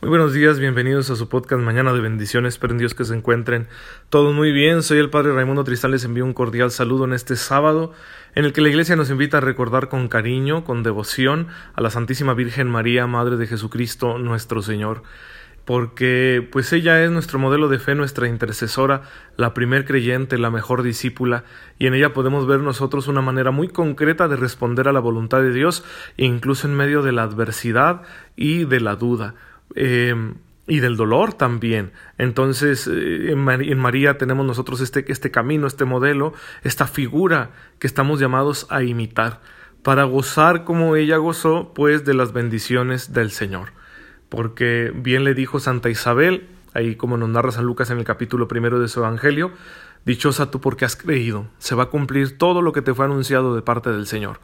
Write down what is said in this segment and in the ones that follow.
Muy buenos días, bienvenidos a su podcast Mañana de Bendiciones. Espero Dios que se encuentren todos muy bien. Soy el Padre Raimundo Tristán, les envío un cordial saludo en este sábado, en el que la Iglesia nos invita a recordar con cariño, con devoción, a la Santísima Virgen María, Madre de Jesucristo, nuestro Señor. Porque pues ella es nuestro modelo de fe, nuestra intercesora, la primer creyente, la mejor discípula, y en ella podemos ver nosotros una manera muy concreta de responder a la voluntad de Dios, incluso en medio de la adversidad y de la duda. Em, y del dolor también. Entonces, eh, en, María tenemos nosotros este, este camino, este modelo, esta figura que estamos llamados a imitar, para gozar como ella gozó, pues, de las bendiciones del Señor. Porque bien le dijo Santa Isabel, ahí como nos narra San Lucas en el capítulo primero de su Evangelio, Dichosa tú porque has creído, se va a cumplir todo lo que te fue anunciado de parte del Señor.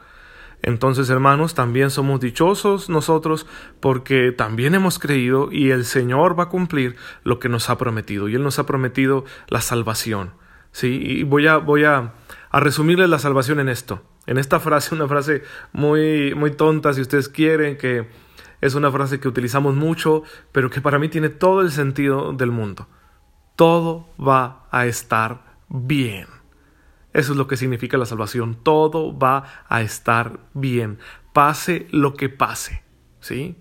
Entonces, hermanos, también somos dichosos nosotros porque también hemos creído y el Señor va a cumplir lo que nos ha prometido. Y Él nos ha prometido la salvación. ¿sí? Y voy a, voy a, a resumirles la salvación en esto. En esta frase, una frase muy, muy tonta, si ustedes quieren, que es una frase que utilizamos mucho, pero que para mí tiene todo el sentido del mundo. Todo va a estar bien. Eso es lo que significa la salvación. Todo va a estar bien, pase lo que pase. ¿Sí?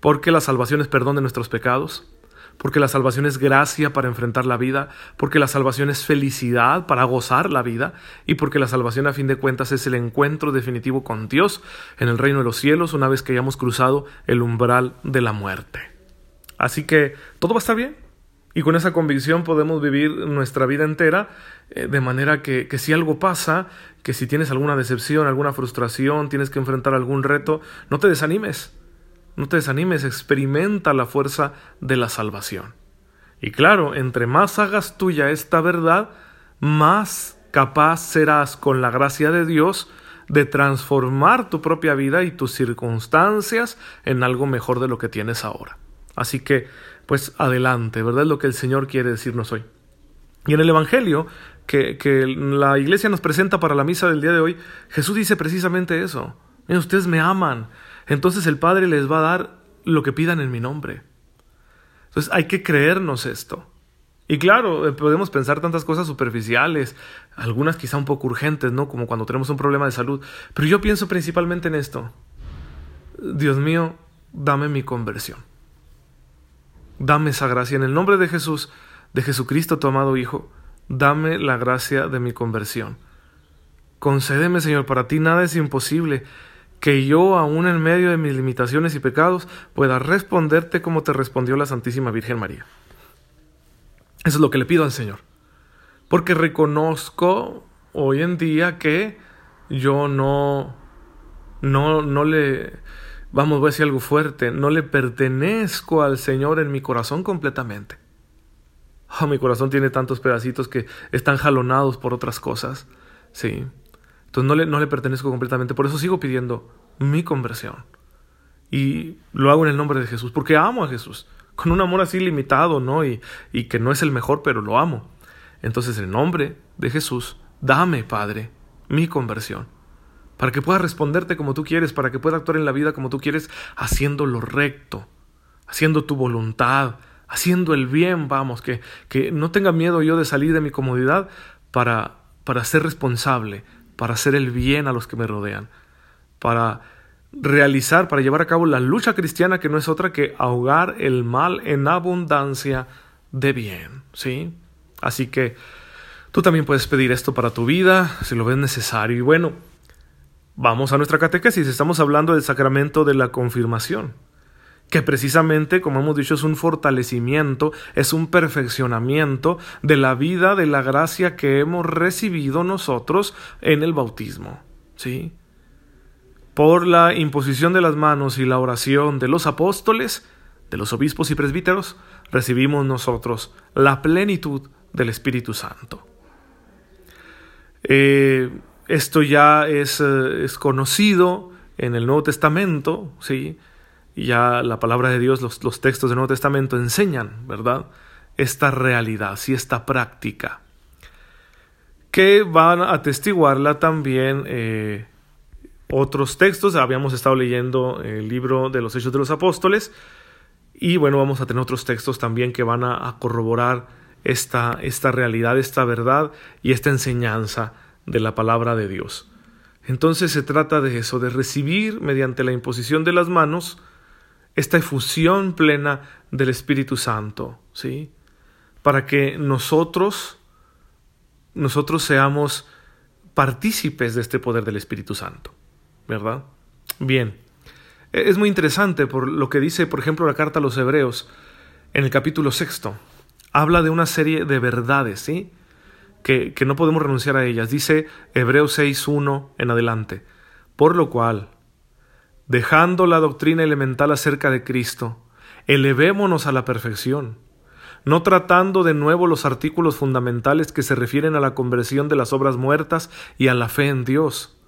Porque la salvación es perdón de nuestros pecados, porque la salvación es gracia para enfrentar la vida, porque la salvación es felicidad para gozar la vida, y porque la salvación a fin de cuentas es el encuentro definitivo con Dios en el reino de los cielos una vez que hayamos cruzado el umbral de la muerte. Así que todo va a estar bien, y con esa convicción podemos vivir nuestra vida entera eh, de manera que, que, si algo pasa, que si tienes alguna decepción, alguna frustración, tienes que enfrentar algún reto, no te desanimes. No te desanimes, experimenta la fuerza de la salvación. Y claro, entre más hagas tuya esta verdad, más capaz serás con la gracia de Dios de transformar tu propia vida y tus circunstancias en algo mejor de lo que tienes ahora. Así que pues adelante, ¿verdad? Es lo que el Señor quiere decirnos hoy. Y en el Evangelio que, la iglesia nos presenta para la misa del día de hoy, Jesús dice precisamente eso. Miren, ustedes me aman, entonces el Padre les va a dar lo que pidan en mi nombre. Entonces hay que creernos esto. Y claro, eh, podemos pensar tantas cosas superficiales, algunas quizá un poco urgentes, ¿no? Como cuando tenemos un problema de salud. Pero yo pienso principalmente en esto. Dios mío, dame mi conversión. Dame esa gracia. En el nombre de Jesús, de Jesucristo, tu amado Hijo, dame la gracia de mi conversión. Concédeme, Señor, para ti nada es imposible, que yo, aun en medio de mis limitaciones y pecados, pueda responderte como te respondió la Santísima Virgen María. Eso es lo que le pido al Señor. Porque reconozco hoy en día que yo no, no, no le, vamos, voy a decir algo fuerte, no le pertenezco al Señor en mi corazón completamente. Oh, mi corazón tiene tantos pedacitos que están jalonados por otras cosas. Sí. Entonces no le, no le pertenezco completamente. Por eso sigo pidiendo mi conversión. Y lo hago en el nombre de Jesús, porque amo a Jesús. Con un amor así limitado, ¿no? Y, y que no es el mejor, pero lo amo. Entonces, en nombre de Jesús, dame, Padre, mi conversión para que pueda responderte como tú quieres, para que pueda actuar en la vida como tú quieres, haciendo lo recto, haciendo tu voluntad, haciendo el bien, vamos, que, que no tenga miedo yo de salir de mi comodidad para, para ser responsable, para hacer el bien a los que me rodean, para realizar, para llevar a cabo la lucha cristiana que no es otra que ahogar el mal en abundancia de bien, ¿sí? Así que tú también puedes pedir esto para tu vida, si lo ves necesario. Y bueno, Vamos a nuestra catequesis, estamos hablando del sacramento de la confirmación, que precisamente, como hemos dicho, es un fortalecimiento, es un perfeccionamiento de la vida de la gracia que hemos recibido nosotros en el bautismo. ¿Sí? Por la imposición de las manos y la oración de los apóstoles, de los obispos y presbíteros, recibimos nosotros la plenitud del Espíritu Santo. Eh, esto ya es, eh, es conocido en el Nuevo Testamento, ¿sí? Ya la palabra de Dios, los, los textos del Nuevo Testamento enseñan, ¿verdad? Esta realidad, sí, esta práctica. Que van a atestiguarla también eh, otros textos. Habíamos estado leyendo el libro de los Hechos de los Apóstoles Y bueno, vamos a tener otros textos también que van a, corroborar esta, esta realidad, esta verdad y esta enseñanza de la palabra de Dios. Entonces se trata de eso, de recibir mediante la imposición de las manos esta efusión plena del Espíritu Santo, ¿sí? Para que nosotros nosotros seamos partícipes de este poder del Espíritu Santo, ¿verdad? Bien. E, es muy interesante por lo que dice, por ejemplo, la carta a los Hebreos en el capítulo sexto. Habla de una serie de verdades, ¿sí? Que, no podemos renunciar a ellas. Dice Hebreos 6.1 en adelante. Por lo cual, dejando la doctrina elemental acerca de Cristo, elevémonos a la perfección no tratando de nuevo los artículos fundamentales que se refieren a la conversión de las obras muertas y a la fe en Dios,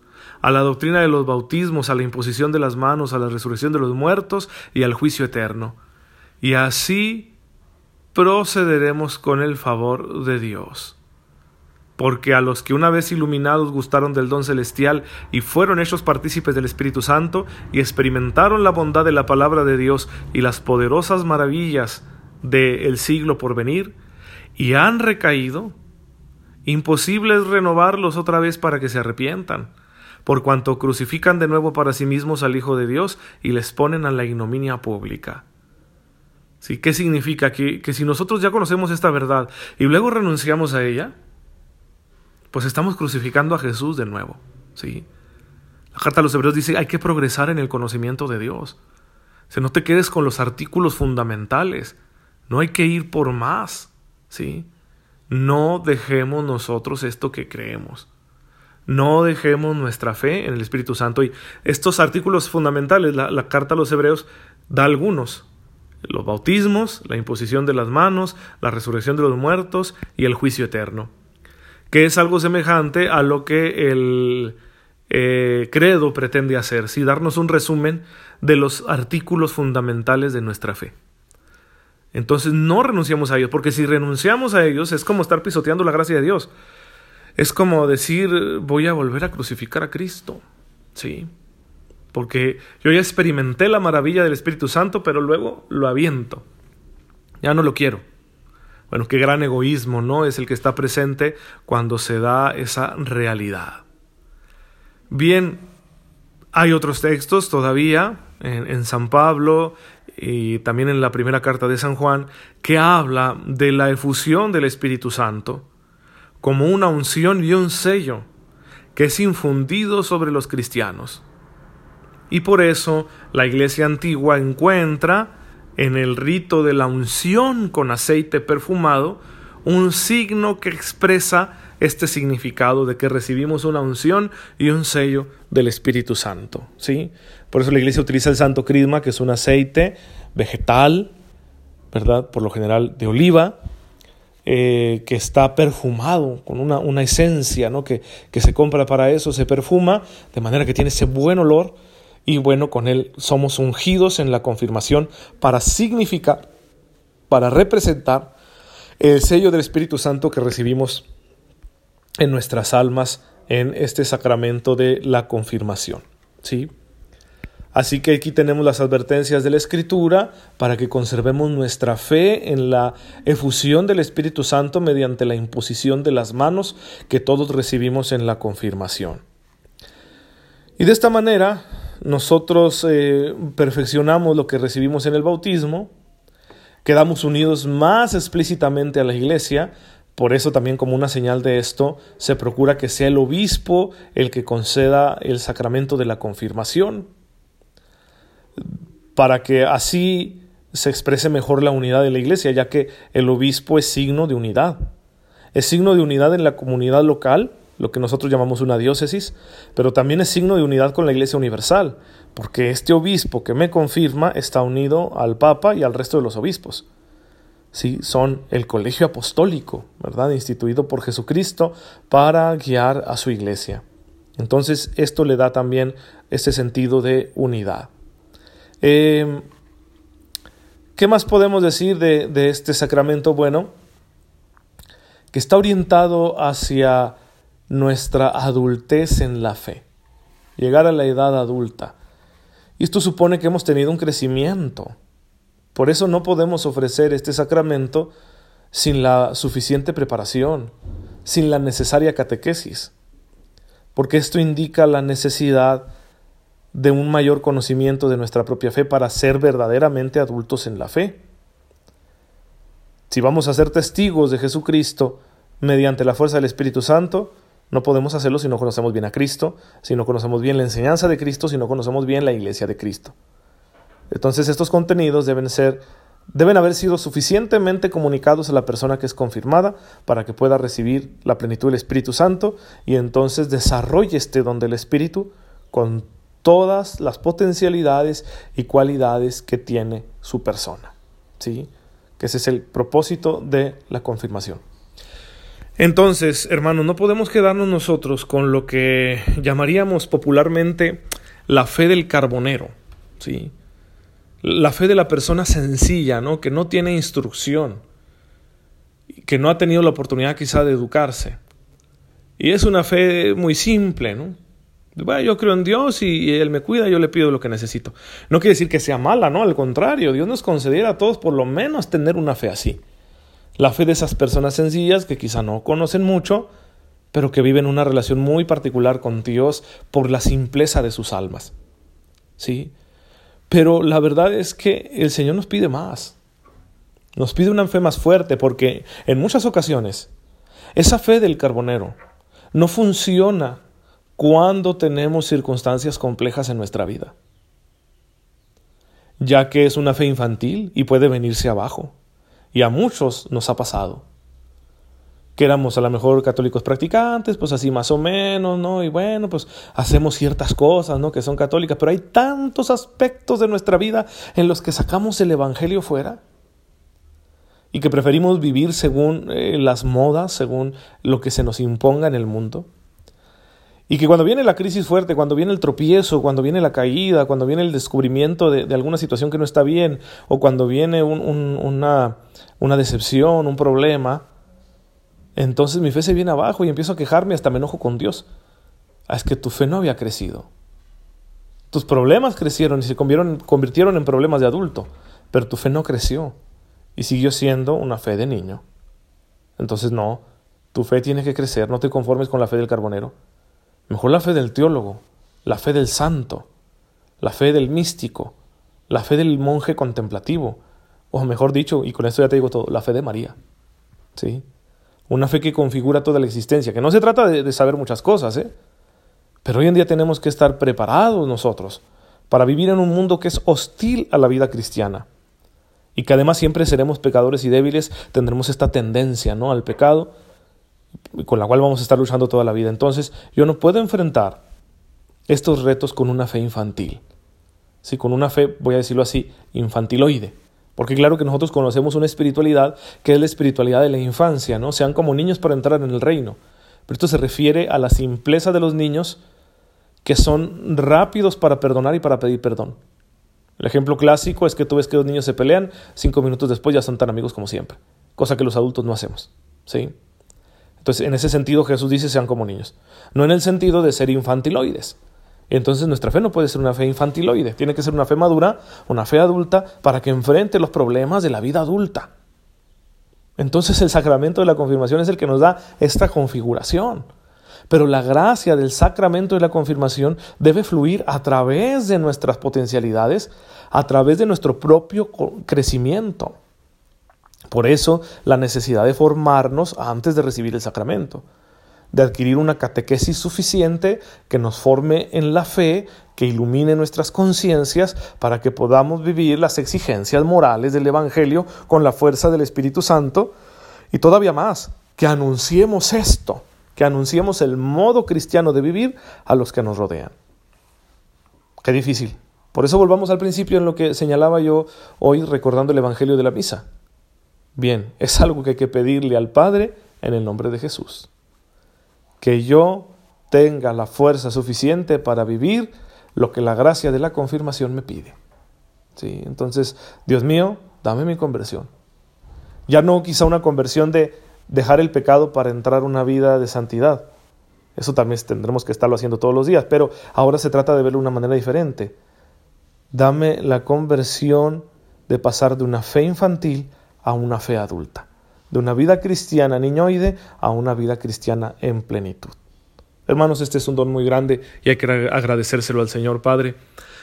a la doctrina de los bautismos, a la imposición de las manos, a la resurrección de los muertos y al juicio eterno. Y así procederemos con el favor de Dios. Porque a los que una vez iluminados gustaron del don celestial y fueron hechos partícipes del Espíritu Santo y experimentaron la bondad de la palabra de Dios y las poderosas maravillas del siglo por venir y han recaído, imposible es renovarlos otra vez para que se arrepientan, por cuanto crucifican de nuevo para sí mismos al Hijo de Dios y les ponen a la ignominia pública. ¿Sí? ¿Qué significa? Que, que si nosotros ya conocemos esta verdad y luego renunciamos a ella, pues estamos crucificando a Jesús de nuevo. ¿sí? La carta a los hebreos dice, hay que progresar en el conocimiento de Dios. O no te quedes con los artículos fundamentales. No hay que ir por más, ¿sí? No dejemos nosotros esto que creemos. No dejemos nuestra fe en el Espíritu Santo. Y estos artículos fundamentales, la, carta a los hebreos da algunos. Los bautismos, la imposición de las manos, la resurrección de los muertos y el juicio eterno. Que es algo semejante a lo que el eh, credo pretende hacer, ¿sí? darnos un resumen de los artículos fundamentales de nuestra fe. Entonces no renunciamos a ellos, porque si renunciamos a ellos es como estar pisoteando la gracia de Dios. Es como decir, voy a volver a crucificar a Cristo. Sí. Porque yo ya experimenté la maravilla del Espíritu Santo, pero luego lo aviento. Ya no lo quiero. Bueno, qué gran egoísmo, ¿no? Es el que está presente cuando se da esa realidad. Bien, hay otros textos todavía en, en San Pablo y también en la primera carta de San Juan, que habla de la efusión del Espíritu Santo como una unción y un sello que es infundido sobre los cristianos. Y por eso la iglesia antigua encuentra en el rito de la unción con aceite perfumado un signo que expresa este significado de que recibimos una unción y un sello del Espíritu Santo. ¿sí? Por eso la iglesia utiliza el santo crisma, que es un aceite vegetal, ¿verdad? Por lo general de oliva, eh, que está perfumado con una, una esencia ¿no? que, que se compra para eso, se perfuma, de manera que tiene ese buen olor y bueno, con él somos ungidos en la confirmación para significar, para representar el sello del Espíritu Santo que recibimos en nuestras almas en este sacramento de la confirmación. ¿sí? Así que aquí tenemos las advertencias de la Escritura para que conservemos nuestra fe en la efusión del Espíritu Santo mediante la imposición de las manos que todos recibimos en la confirmación. Y de esta manera nosotros eh, perfeccionamos lo que recibimos en el bautismo, quedamos unidos más explícitamente a la Iglesia, por eso también como una señal de esto se procura que sea el obispo el que conceda el sacramento de la confirmación, para que así se exprese mejor la unidad de la iglesia, ya que el obispo es signo de unidad. Es signo de unidad en la comunidad local, lo que nosotros llamamos una diócesis, pero también es signo de unidad con la iglesia universal, porque este obispo que me confirma está unido al Papa y al resto de los obispos. ¿sí? son el colegio apostólico, ¿verdad? Instituido por Jesucristo para guiar a su iglesia. Entonces, esto le da también ese sentido de unidad. Em, ¿Qué más podemos decir de, de este sacramento? Bueno, que está orientado hacia nuestra adultez en la fe, llegar a la edad adulta. Y esto supone que hemos tenido un crecimiento Por eso no podemos ofrecer este sacramento sin la suficiente preparación, sin la necesaria catequesis, porque esto indica la necesidad de un mayor conocimiento de nuestra propia fe para ser verdaderamente adultos en la fe. Si vamos a ser testigos de Jesucristo mediante la fuerza del Espíritu Santo, no podemos hacerlo si no conocemos bien a Cristo, si no conocemos bien la enseñanza de Cristo, si no conocemos bien la iglesia de Cristo. Entonces estos contenidos deben ser deben haber sido suficientemente comunicados a la persona que es confirmada para que pueda recibir la plenitud del Espíritu Santo y entonces desarrolle este don del Espíritu con todas las potencialidades y cualidades que tiene su persona. ¿Sí? Que ese es el propósito de la confirmación. Entonces, hermanos, no podemos quedarnos nosotros con lo que llamaríamos popularmente la fe del carbonero, ¿sí? La fe de la persona sencilla, ¿no? Que no tiene instrucción, que no ha tenido la oportunidad quizá de educarse. Y es una fe muy simple, ¿no? Bueno, yo creo en Dios y Él me cuida, yo le pido lo que necesito. No quiere decir que sea mala, ¿no? Al contrario, Dios nos concediera a todos por lo menos tener una fe así. La fe de esas personas sencillas que quizá no conocen mucho, pero que viven una relación muy particular con Dios por la simpleza de sus almas. ¿Sí? Pero la verdad es que el Señor nos pide más. Nos pide una fe más fuerte porque en muchas ocasiones esa fe del carbonero no funciona cuando tenemos circunstancias complejas en nuestra vida, ya que es una fe infantil y puede venirse abajo. Y a muchos nos ha pasado que éramos a lo mejor católicos practicantes, pues así más o menos, ¿no? Y bueno, pues hacemos ciertas cosas, ¿no? Que son católicas, pero hay tantos aspectos de nuestra vida en los que sacamos el Evangelio fuera y que preferimos vivir según eh, las modas, según lo que se nos imponga en el mundo. Y que cuando viene la crisis fuerte, cuando viene el tropiezo, cuando viene la caída, cuando viene el descubrimiento de, alguna situación que no está bien, o cuando viene una, decepción, un problema, entonces mi fe se viene abajo y empiezo a quejarme, hasta me enojo con Dios. Ah, es que tu fe no había crecido. Tus problemas crecieron y se convirtieron en problemas de adulto, pero tu fe no creció y siguió siendo una fe de niño. Entonces no, tu fe tiene que crecer, no te conformes con la fe del carbonero. Mejor la fe del teólogo, la fe del santo, la fe del místico, la fe del monje contemplativo, o mejor dicho, y con esto ya te digo todo, la fe de María. ¿Sí? una fe que configura toda la existencia, que no se trata de, saber muchas cosas, ¿eh? pero hoy en día tenemos que estar preparados nosotros para vivir en un mundo que es hostil a la vida cristiana y que además siempre seremos pecadores y débiles, tendremos esta tendencia ¿no? al pecado con la cual vamos a estar luchando toda la vida. Entonces yo no puedo enfrentar estos retos con una fe infantil, ¿sí? con una fe, voy a decirlo así, infantiloide. Porque claro que nosotros conocemos una espiritualidad que es la espiritualidad de la infancia, ¿no? Sean como niños para entrar en el reino. Pero esto se refiere a la simpleza de los niños que son rápidos para perdonar y para pedir perdón. El ejemplo clásico es que tú ves que dos niños se pelean, cinco minutos después ya son tan amigos como siempre, cosa que los adultos no hacemos. ¿sí? Entonces, en ese sentido Jesús dice sean como niños, no en el sentido de ser infantiloides. Entonces nuestra fe no puede ser una fe infantiloide, tiene que ser una fe madura, una fe adulta, para que enfrente los problemas de la vida adulta. Entonces el sacramento de la confirmación es el que nos da esta configuración. Pero la gracia del sacramento de la confirmación debe fluir a través de nuestras potencialidades, a través de nuestro propio crecimiento. Por eso la necesidad de formarnos antes de recibir el sacramento de adquirir una catequesis suficiente que nos forme en la fe, que ilumine nuestras conciencias para que podamos vivir las exigencias morales del Evangelio con la fuerza del Espíritu Santo y todavía más, que anunciemos esto, que anunciemos el modo cristiano de vivir a los que nos rodean. Qué difícil. Por eso volvamos al principio en lo que señalaba yo hoy recordando el Evangelio de la Misa. Bien, es algo que hay que pedirle al Padre en el nombre de Jesús que yo tenga la fuerza suficiente para vivir lo que la gracia de la confirmación me pide. ¿Sí? Entonces, Dios mío, dame mi conversión. Ya no quizá una conversión de dejar el pecado para entrar una vida de santidad. Eso también tendremos que estarlo haciendo todos los días, pero ahora se trata de verlo de una manera diferente. Dame la conversión de pasar de una fe infantil a una fe adulta, de una vida cristiana niñoide a una vida cristiana en plenitud. Hermanos, este es un don muy grande y hay que agradecérselo al Señor Padre.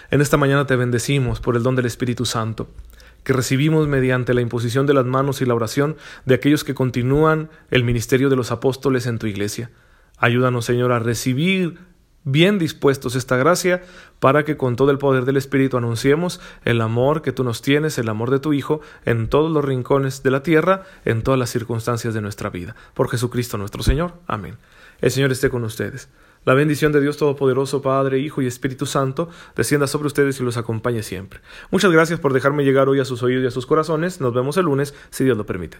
En esta mañana te bendecimos por el don del Espíritu Santo, que recibimos mediante la imposición de las manos y la oración de aquellos que continúan el ministerio de los apóstoles en tu iglesia. Ayúdanos, Señor, a recibir bien dispuestos esta gracia para que con todo el poder del Espíritu anunciemos el amor que tú nos tienes, el amor de tu Hijo, en todos los rincones de la tierra, en todas las circunstancias de nuestra vida. Por Jesucristo nuestro Señor. Amén. El Señor esté con ustedes. La bendición de Dios Todopoderoso, Padre, Hijo y Espíritu Santo, descienda sobre ustedes y los acompañe siempre. Muchas gracias por dejarme llegar hoy a sus oídos y a sus corazones. Nos vemos el lunes, si Dios lo permite.